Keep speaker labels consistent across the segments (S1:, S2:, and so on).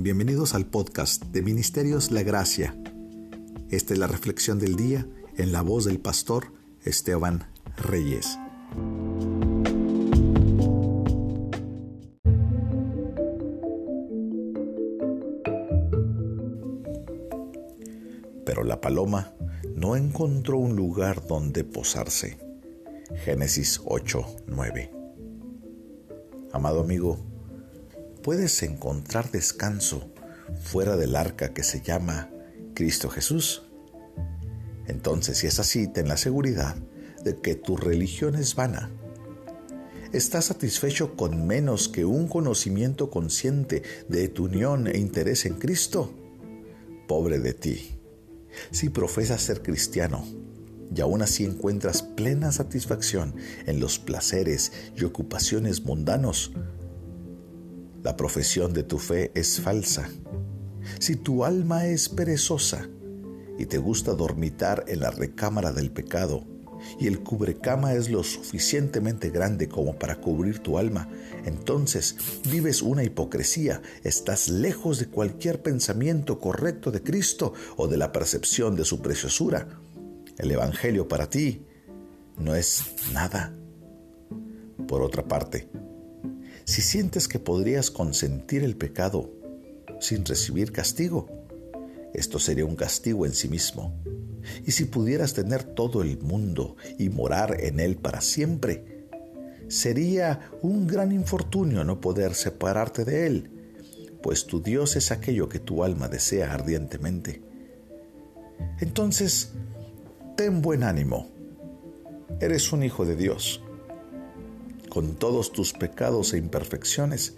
S1: Bienvenidos al podcast de Ministerios La Gracia. Esta es la reflexión del día en la voz del pastor Esteban Reyes. Pero la paloma no encontró un lugar donde posarse. Génesis 8, 9. Amado amigo, puedes encontrar descanso fuera del arca que se llama Cristo Jesús. Entonces, si es así, ten la seguridad de que tu religión es vana. ¿Estás satisfecho con menos que un conocimiento consciente de tu unión e interés en Cristo? Pobre de ti. Si profesas ser cristiano y aún así encuentras plena satisfacción en los placeres y ocupaciones mundanos, la profesión de tu fe es falsa. Si tu alma es perezosa y te gusta dormitar en la recámara del pecado, y el cubrecama es lo suficientemente grande como para cubrir tu alma, entonces vives una hipocresía, estás lejos de cualquier pensamiento correcto de Cristo o de la percepción de su preciosura. El Evangelio para ti no es nada. Por otra parte, si sientes que podrías consentir el pecado sin recibir castigo, esto sería un castigo en sí mismo. Y si pudieras tener todo el mundo y morar en él para siempre, sería un gran infortunio no poder separarte de él, pues tu Dios es aquello que tu alma desea ardientemente. Entonces, ten buen ánimo. Eres un hijo de Dios con todos tus pecados e imperfecciones.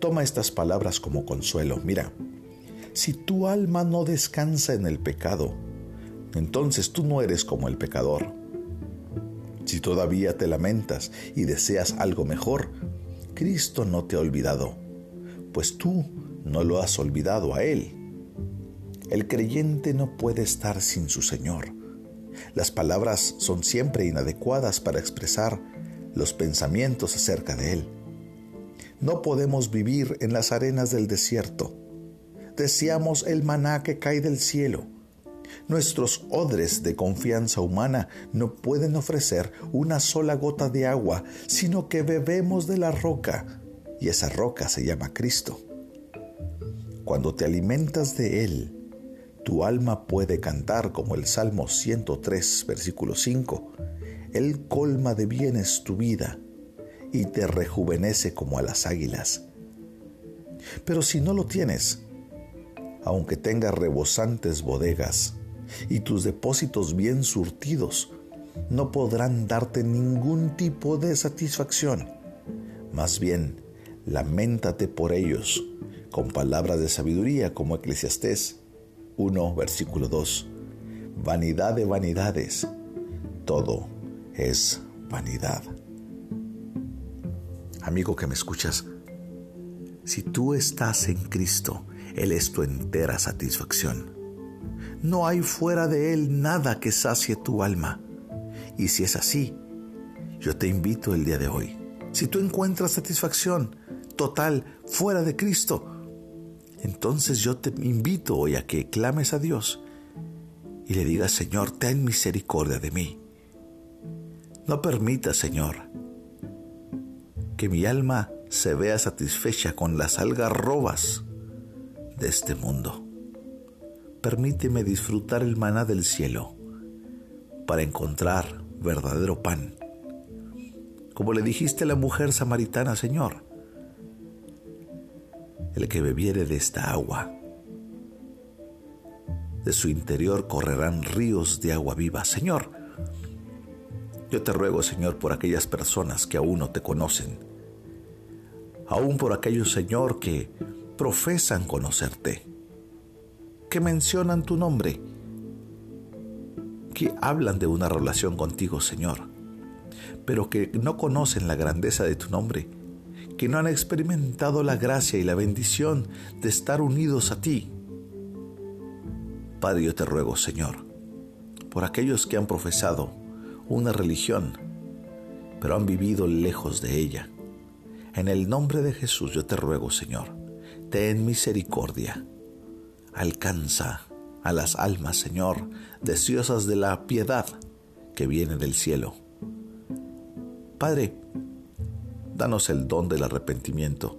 S1: Toma estas palabras como consuelo. Mira, si tu alma no descansa en el pecado, entonces tú no eres como el pecador. Si todavía te lamentas y deseas algo mejor, Cristo no te ha olvidado, pues tú no lo has olvidado a Él. El creyente no puede estar sin su Señor. Las palabras son siempre inadecuadas para expresar los pensamientos acerca de Él. No podemos vivir en las arenas del desierto. Deseamos el maná que cae del cielo. Nuestros odres de confianza humana no pueden ofrecer una sola gota de agua, sino que bebemos de la roca, y esa roca se llama Cristo. Cuando te alimentas de Él, tu alma puede cantar como el Salmo 103, versículo 5 él colma de bienes tu vida y te rejuvenece como a las águilas. Pero si no lo tienes, aunque tengas rebosantes bodegas y tus depósitos bien surtidos, no podrán darte ningún tipo de satisfacción. Más bien, lamentate por ellos con palabras de sabiduría como Eclesiastés 1, versículo 2. Vanidad de vanidades, todo es vanidad. Amigo que me escuchas, si tú estás en Cristo, Él es tu entera satisfacción. No hay fuera de Él nada que sacie tu alma. Y si es así, yo te invito el día de hoy. Si tú encuentras satisfacción total fuera de Cristo, entonces yo te invito hoy a que clames a Dios y le digas, Señor, ten misericordia de mí. No permita, Señor, que mi alma se vea satisfecha con las algarrobas de este mundo. Permíteme disfrutar el maná del cielo para encontrar verdadero pan. Como le dijiste a la mujer samaritana, Señor, el que bebiere de esta agua, de su interior correrán ríos de agua viva. Señor, yo te ruego, Señor, por aquellas personas que aún no te conocen, aún por aquellos, Señor, que profesan conocerte, que mencionan tu nombre, que hablan de una relación contigo, Señor, pero que no conocen la grandeza de tu nombre, que no han experimentado la gracia y la bendición de estar unidos a ti. Padre, yo te ruego, Señor, por aquellos que han profesado una religión, pero han vivido lejos de ella. En el nombre de Jesús yo te ruego, Señor, ten misericordia. Alcanza a las almas, Señor, deseosas de la piedad que viene del cielo. Padre, danos el don del arrepentimiento.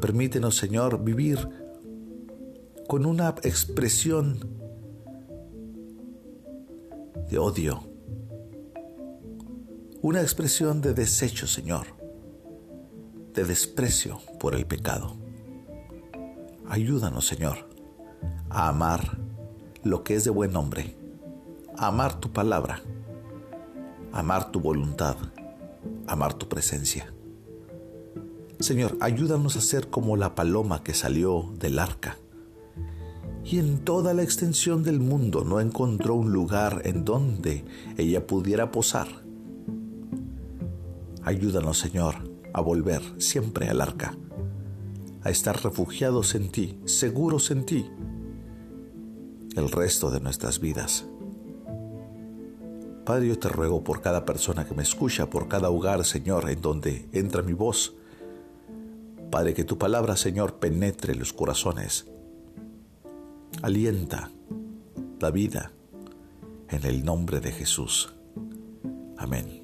S1: Permítenos, Señor, vivir con una expresión de odio, una expresión de desecho, Señor, de desprecio por el pecado. Ayúdanos, Señor, a amar lo que es de buen nombre, a amar tu palabra, a amar tu voluntad, a amar tu presencia. Señor, ayúdanos a ser como la paloma que salió del arca y en toda la extensión del mundo no encontró un lugar en donde ella pudiera posar. Ayúdanos, Señor, a volver siempre al arca, a estar refugiados en ti, seguros en ti, el resto de nuestras vidas. Padre, yo te ruego por cada persona que me escucha, por cada hogar, Señor, en donde entra mi voz. Padre, que tu palabra, Señor, penetre los corazones alienta la vida en el nombre de Jesús. Amén.